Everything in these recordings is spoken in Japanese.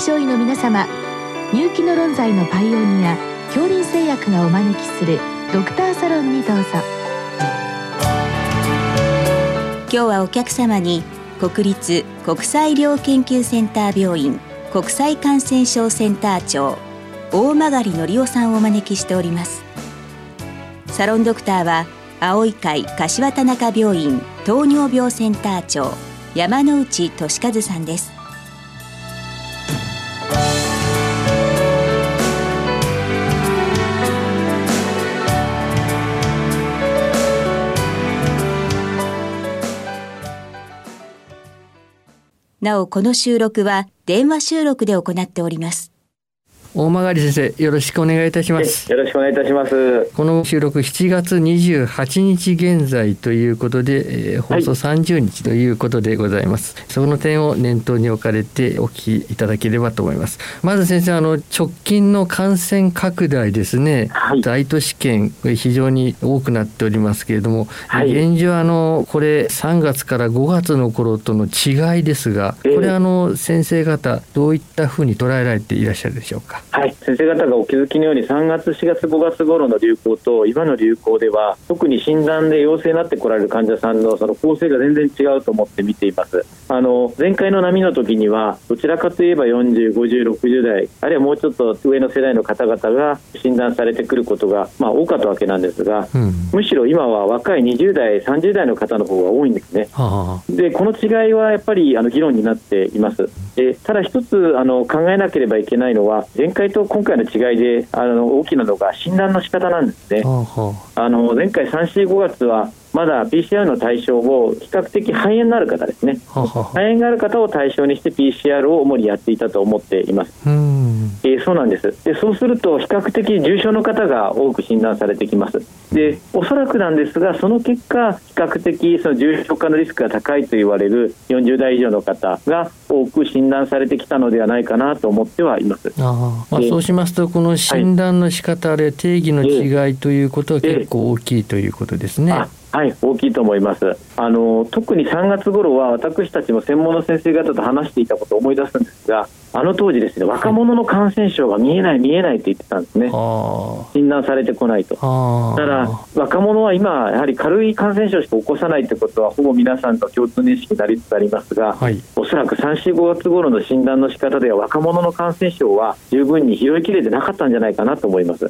症医の皆様入気の論剤のパイオニア恐林製薬がお招きするドクターサロンにどうぞ。今日はお客様に国立国際医療研究センター病院国際感染症センター長大曲則夫さんをお招きしております。サロンドクターは青い会柏田中病院糖尿病センター長山内俊和さんです。なおこの収録は電話収録で行っております。大曲先生よろしくお願いいたします。よろしくお願いいたします。この収録7月28日現在ということで、えー、放送30日ということでございます、はい、その点を念頭に置かれてお聞きいただければと思います。まず先生あの直近の感染拡大ですね、はい、大都市圏非常に多くなっておりますけれども、はい、現状あのこれ3月から5月の頃との違いですがこれあの先生方どういったふうに捉えられていらっしゃるでしょうか？はい、先生方がお気づきのように3月、4月、5月頃の流行と今の流行では特に診断で陽性になってこられる患者さんのその構成が全然違うと思って見ています。あの前回の波の時にはどちらかといえば40、50、60代あるいはもうちょっと上の世代の方々が診断されてくることが、まあ、多かったわけなんですが、うん、むしろ今は若い20代、30代の方の方が多いんですね。はあ、でこの違いはやっぱりあの議論になっています。でただ一つあの考えなければいけないのは前回と今回の違いであの大きなのが診断の仕方なんですね。あの前回3、4、5月はまだ PCR の対象を比較的肺炎のある方ですね、肺炎がある方を対象にして PCR を主にやっていたと思っています。えー、そうなんです。でそうすると比較的重症の方が多く診断されてきます。でおそらくなんですがその結果比較的その重症化のリスクが高いと言われる40代以上の方が多く診断されてきたのではないかなと思ってはいます。あ、まあ、そうしますとこの診断の仕方で定義の違いということは結構大きいということですね。はい、大きいと思います。あの特に3月頃は私たちも専門の先生方と話していたことを思い出すんですが、あの当時ですね、若者の感染症が見えない見えないって言ってたんですね。診断されてこないと。ただ若者は今やはり軽い感染症しか起こさないってことはほぼ皆さんの共通認識になりつつありますが、はい、おそらく3、4、5月頃の診断の仕方では若者の感染症は十分に拾いきれてなかったんじゃないかなと思います。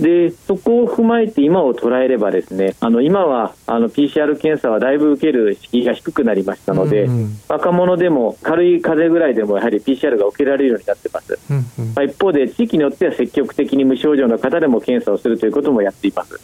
でそこを踏まえて今を捉えればですねあの今はあの PCR 検査はだいぶ受ける敷居が低くなりましたので、うんうん、若者でも軽い風邪ぐらいでもやはり PCR が受けられるようになってます、うんうん、まあ、一方で地域によっては積極的に無症状の方でも検査をするということもやっています、うん、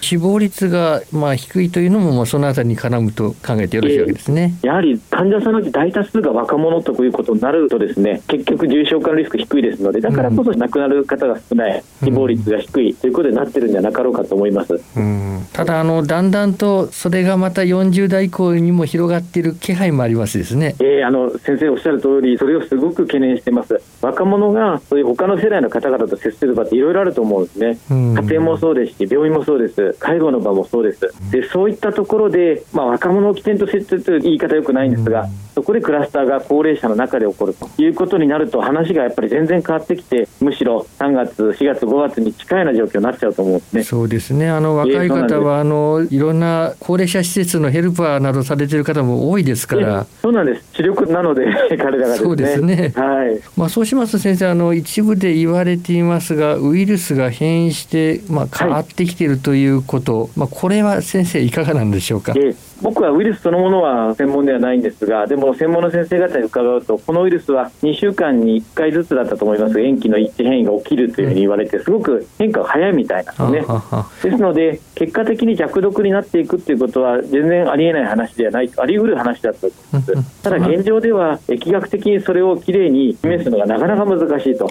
死亡率がまあ低いというのもそのあたりに絡むと考えてよろしいわけですね、えー、やはり患者さんのうち大多数が若者ということになるとですね結局重症化のリスク低いですのでだからこそ亡くなる方が少ない、死亡率が低いということになってるんじゃなかろうかと思います、うん、ただあのだんだんとそれがまた40代以降にも広がっている気配もありますですね、えー、あの先生おっしゃる通りそれをすごく懸念してます。若者がそういう他の世代の方々と接する場っていろいろあると思うんですね、家庭もそうですし病院もそうです。介護の場もそうです。でそういったところで、まあ、若者を起点と接するという言い方よくないんですが、そこでクラスターが高齢者の中で起こるということになると話がやっぱり全然変わってきてむしろ3月4月5月に近いような状況になっちゃうと思うんですね。そうですね。あの若い方は、あのいろんな高齢者施設のヘルパーなどされている方も多いですから。そうなんです。視力なので 彼らが、ね、そうですね。はい。まあそうしますと先生あの一部で言われていますがウイルスが変異して、まあ、変わってきているということ、はい、まあ、これは先生いかがなんでしょうか、え僕はウイルスそのものは専門ではないんですがでも専門の先生方に伺うとこのウイルスは2週間に1回ずつだったと思います塩基の一致変異が起きるというふうに言われてすごく変化が早いみたいなんですね。ですので結果的に弱毒になっていくということは全然ありえない話ではないあり得る話だと思います。ただ現状では疫学的にそれをきれいに示すのがなかなか難しいと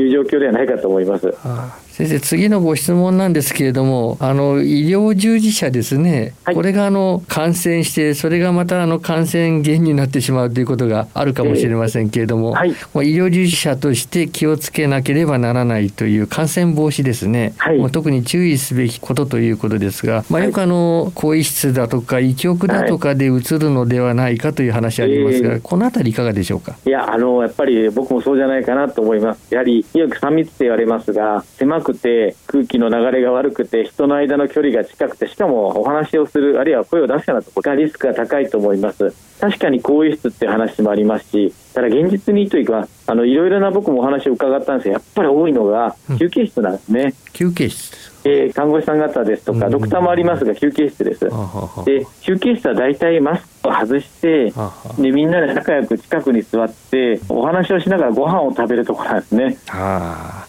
いう状況ではないかと思います先生次のご質問なんですけれどもあの医療従事者ですね、はい、これがあの感染してそれがまたあの感染源になってしまうということがあるかもしれませんけれども、えーはい、医療従事者として気をつけなければならないという感染防止ですね、はい、特に注意すべきことということですが、まあ、よくあの更衣室だとか医局だとかでうつるのではないかという話ありますが、えー、このあたりいかがでしょうか？いやあのやっぱり僕もそうじゃないかなと思います。やはりよく3密って言われますが狭くて空気の流れが悪くて人の間の距離が近くてしかもお話をするあるいは声を出すようなところがリスクが高いと思います。確かに更衣室っていう話もありますしただ現実にというかあのいろいろな僕もお話を伺ったんですがやっぱり多いのが休憩室なんですね、うん、休憩室。えー、看護師さん方ですとか、ドクターもありますが、休憩室です。で休憩室は大体マスクを外して、でみんなで仲良く近くに座って、お話をしながらご飯を食べるところなんですね。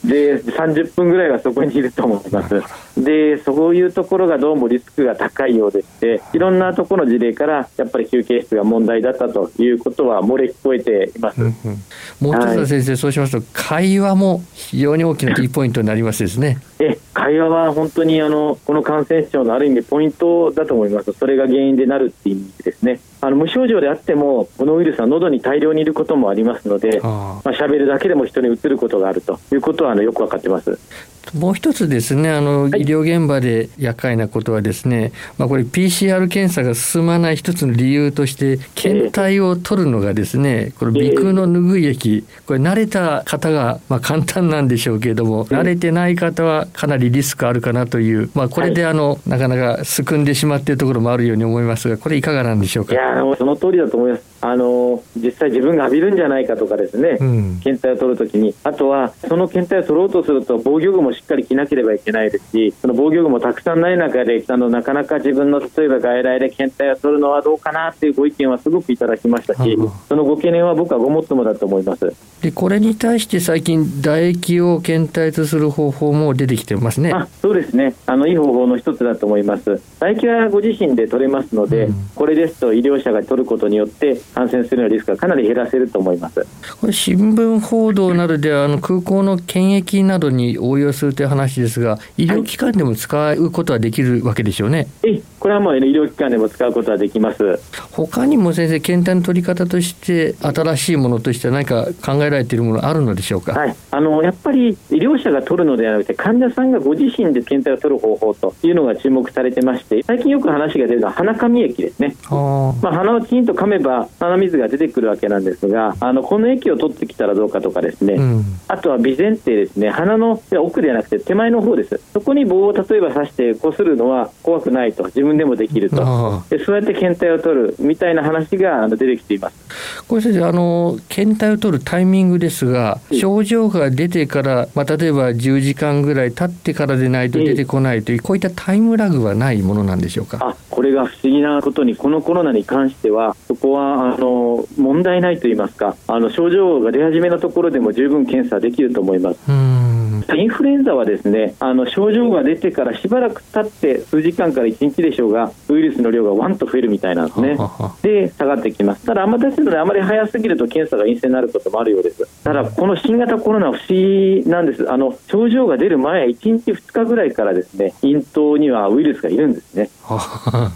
で、30分ぐらいはそこにいると思います。で、そういうところがどうもリスクが高いようでして、いろんなところの事例から、やっぱり休憩室が問題だったということは漏れ聞こえています。うんうん、もう一つは先生、はい、そうしますと、会話も非常に大きなキーポイントになりますですね。え会話は本当にあのこの感染症のある意味ポイントだと思います、それが原因でなるっていう意味ですね。あの無症状であっても、このウイルスは喉に大量にいることもありますので、まあ、喋るだけでも人にうつることがあるということはあのよく分かってます。もう一つですねあの、医療現場で厄介なことはですね、まあ、これ PCR 検査が進まない一つの理由として検体を取るのがですねこれ鼻腔の拭い液。これ慣れた方がまあ簡単なんでしょうけれども慣れてない方はかなりリスクあるかなという、まあ、これであのなかなかすくんでしまっているところもあるように思いますがこれいかがなんでしょうか？いやその通りだと思います。あの実際自分が浴びるんじゃないかとかですね、うん、検体を取るときに。あとはその検体を取ろうとすると防御具もしっかり着なければいけないですしその防御具もたくさんない中であのなかなか自分の例えば外来で検体を取るのはどうかなというご意見はすごくいただきましたし、そのご懸念は僕はごもっともだと思います。でこれに対して最近唾液を検体とする方法も出てきてますね。あそうですね。あのいい方法の一つだと思います。唾液はご自身で取れますので、うん、これですと医療者が取ることによって感染するようなリスクがかなり減らせると思います。これ新聞報道などではあの空港の検疫などに応用するという話ですが医療機関でも使うことはできるわけでしょうね、はい、これはもう医療機関でも使うことはできます。他にも先生検体の取り方として新しいものとして何か考えられているものあるのでしょうか、はい、あのやっぱり医療者が取るのではなくて患者さんがご自身で検体を取る方法というのが注目されてまして最近よく話が出るのは鼻かみ液ですね。まあ、鼻をきちんと噛めば鼻水が出てくるわけなんですがあのこの液を取ってきたらどうかとかですね、うん、あとは鼻前ってですね。鼻の奥ではなくて手前の方です。そこに棒を例えば刺してこするのは怖くないと。自分でもできると。でそうやって検体を取るみたいな話が出てきています。これ先生あの検体を取るタイミングですが症状が出てから、まあ、例えば10時間ぐらい経ってからでないと出てこないというこういったタイムラグはないものなんでしょうか？あこれが不思議なことにこのコロナに関してはそこはあの問題ないといいますかあの症状が出始めのところでも十分検査できると思います。インフルエンザはですねあの症状が出てからしばらく経って数時間から1日でしょうがウイルスの量がワンと増えるみたいなんですね。で下がってきます。ただあんまですのであまり早すぎると検査が陰性になることもあるようです。ただこの新型コロナ不思議なんです。あの症状が出る前1日2日ぐらいからですね咽頭にはウイルスがいるんですね。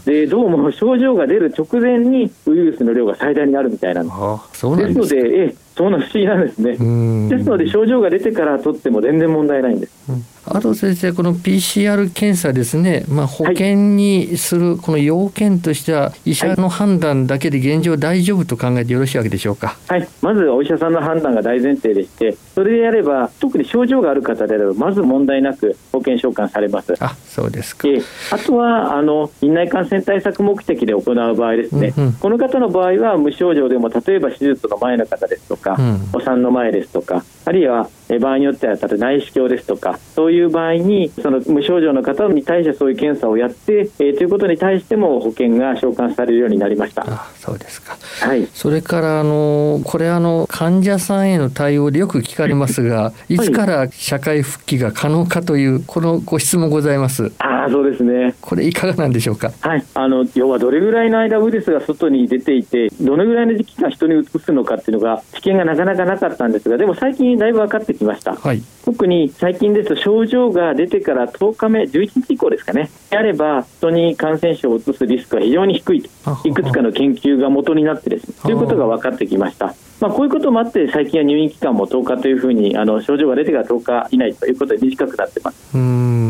でどうも症状が出る直前にウイルスの量が最大になるみたいなんです。ですのでえそうな不思議なんですね。ですので症状が出てから取っても全然問題ないんです。うんあと先生この PCR 検査ですね、まあ、保険にするこの要件としては、医者の判断だけで現状大丈夫と考えてよろしいわけでしょうか、はい、まずお医者さんの判断が大前提でしてそれでやれば特に症状がある方であればまず問題なく保険償還されます。あそうですか。あとはあの院内感染対策目的で行う場合ですね、うんうん、この方の場合は無症状でも例えば手術の前の方ですとか、うん、お産の前ですとかあるいは場合によっては例えば内視鏡ですとかそういう場合にその無症状の方に対してそういう検査をやって、えー、ということに対しても保険が償還されるようになりました。あそうですか、はい、それからあのこれあの患者さんへの対応でよく聞かれますが い。つから社会復帰が可能かというこのご質問ございます。ああそうですね。これいかがなんでしょうか？はい。あの要はどれぐらいの間ウイルスが外に出ていてどのぐらいの時期が人にうつすのかっていうのが知見がなかなかなかったんですがでも最近だいぶ分かってきました、はい、特に最近ですと症状が出てから10日目11日以降ですかね。であれば人に感染症を移すリスクは非常に低いと。いくつかの研究が元になってですね。ということが分かってきました。まあ、こういうこともあって最近は入院期間も10日というふうにあの症状が出てから10日以内ということで短くなってます。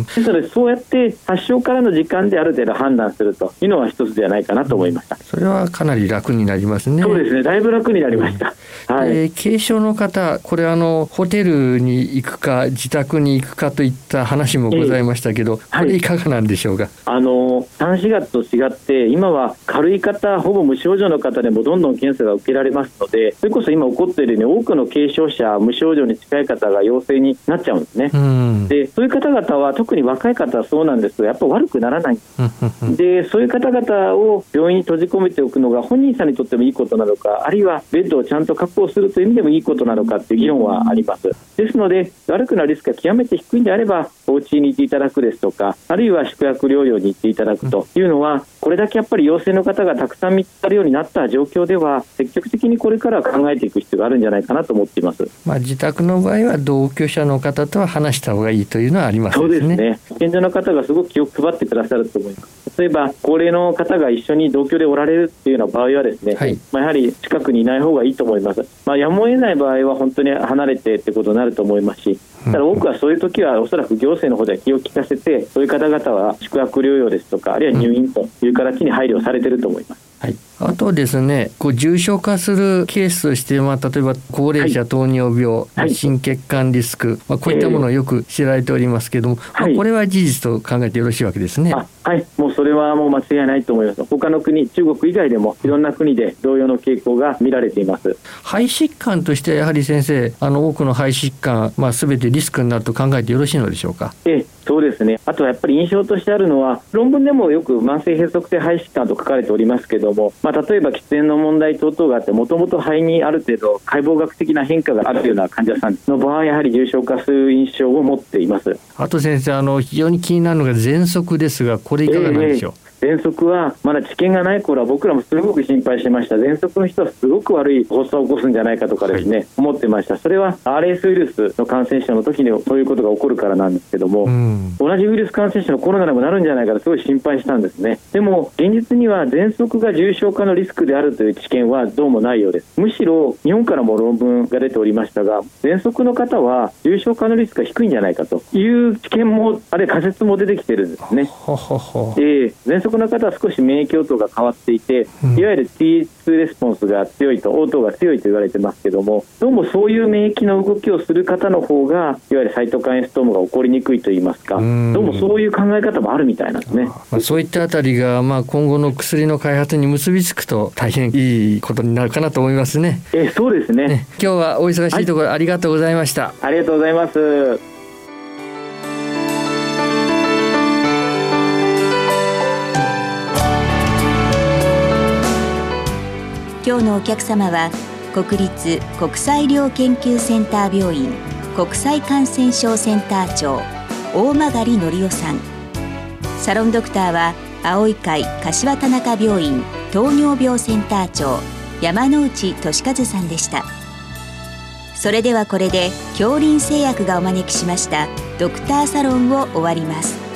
ですのでそうやって発症からの時間である程度判断するというのは一つではないかなと思いました。それはかなり楽になりますね。そうですね。だいぶ楽になりました。うん、はい。えー、軽症の方、これあのホテルに行くか自宅に行くかといった話もございましたけど、えー、これいかがなんでしょうか？あの3、4月と違って今は軽い方、ほぼ無症状の方でもどんどん検査が受けられますので、それこそ今起こっているように多くの軽症者、無症状に近い方が陽性になっちゃうんですね。でそういう方々は特に若い方はそうなんですけどやっぱ悪くならない。でそういう方々を病院に閉じ込めておくのが本人さんにとってもいいことなのかあるいはベッドをちゃんと確保するという意味でもいいことなのかという議論はあります。ですので悪くなるリスクが極めて低いんであればお家に行っていただくですとかあるいは宿泊療養に行っていただくというのはこれだけやっぱり陽性の方がたくさん見つかるようになった状況では積極的にこれからは考えていく必要があるんじゃないかなと思っています、まあ、自宅の場合は同居者の方とは話した方がいいというのはあります、ね、そうですね。保健所の方がすごく気を配ってくださると思います例えば高齢の方が一緒に同居でおられるっていうような場合はですね、はい、まあ、やはり近くにいない方がいいと思います、まあ、やむを得ない場合は本当に離れてってことになると思いますしただ多くはそういう時はおそらく行政の方では気を利かせてそういう方々は宿泊療養ですとかあるいは入院という形に配慮されていると思います。はい、あとですねこう重症化するケースとして、まあ、例えば高齢者、糖尿病、はい、心血管リスク、まあ、こういったものをよく知られておりますけれども、はい、まあ、これは事実と考えてよろしいわけですね。はい、もうそれはもう間違いないと思います。他の国、中国以外でもいろんな国で同様の傾向が見られています。肺疾患としてやはり先生、あの多くの肺疾患、まあすべてリスクになると考えてよろしいのでしょうか？ええそうですねあとはやっぱり印象としてあるのは論文でもよく慢性閉塞性肺疾患と書かれておりますけども、まあ、例えば喫煙の問題等々があってもともと肺にある程度解剖学的な変化があるような患者さんの場合やはり重症化する印象を持っています。あと先生あの非常に気になるのが喘息ですがこれいかがなんでしょう、えー喘息はまだ知見がない頃は僕らもすごく心配してました。喘息の人はすごく悪い発作を起こすんじゃないかとかですね、はい、思ってました。それは RS ウイルスの感染症の時にそういうことが起こるからなんですけども、うん、同じウイルス感染症のコロナでもなるんじゃないかとすごい心配したんですね。でも現実には喘息が重症化のリスクであるという知見はどうもないようです。むしろ日本からも論文が出ておりましたが喘息の方は重症化のリスクが低いんじゃないかという知見もあるいは仮説も出てきてるんですね。で喘息の方は少し免疫応答が変わっていて、いわゆる T2 レスポンスが強いと応答が強いと言われてますけどもどうもそういう免疫の動きをする方の方がいわゆるサイトカインストームが起こりにくいといいますかどうもそういう考え方もあるみたいなんですね、まあ、そういったあたりが、まあ、今後の薬の開発に結びつくと大変いいことになるかなと思いますね。えそうですね、ね、今日はお忙しいところ、ありがとうございました。ありがとうございます今日のお客様は国立国際医療研究センター病院国際感染症センター長大曲則夫さん。サロンドクターは青い会柏田中病院糖尿病センター長山内俊和さんでした。それではこれで恐林製薬がお招きしましたドクターサロンを終わります。